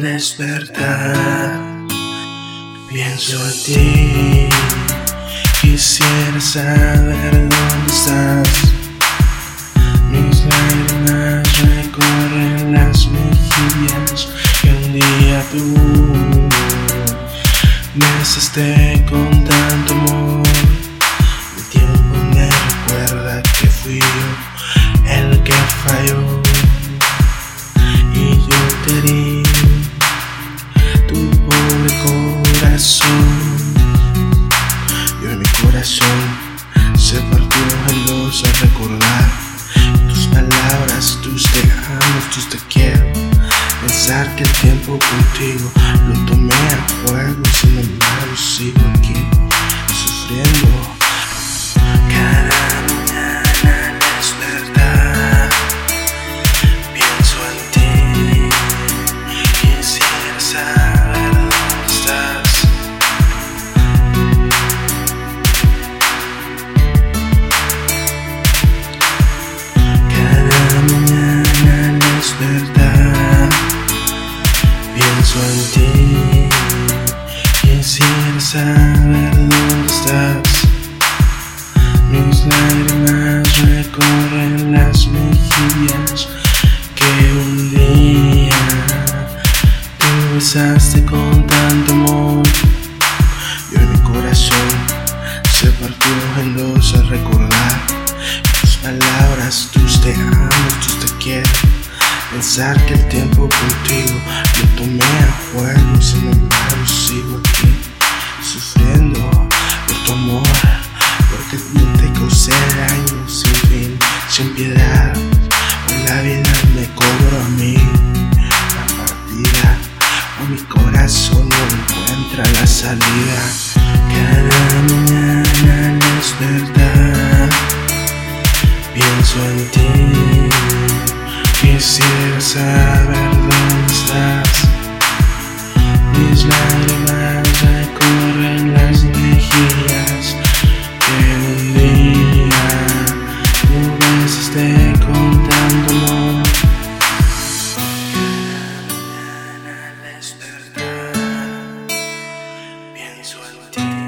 despertar pienso en ti. Quisiera saber dónde estás. Mis lágrimas recorren las mejillas y un día tú besaste con tanto amor. Que tiempo contigo en ti. Saber dónde estás. Mis lágrimas recorren las mejillas que un día tú besaste con tanto amor. Y mi corazón se partió en dos al recordar tus palabras, tus te amo, tus te quiero. Pensar que el tiempo contigo lo tomé a juego, sin embargo sigo aquí sufriendo por tu amor, porque te causé daño sin fin, sin piedad. Hoy la vida me cobro a mí la partida, o mi corazón no encuentra la salida. Cada mañana al despertar pienso en ti. Quisiera saber dónde estás. Mis lágrimas recorren las mejillas. Que un día me besiste con tanto amor. Al despertar, pienso en ti.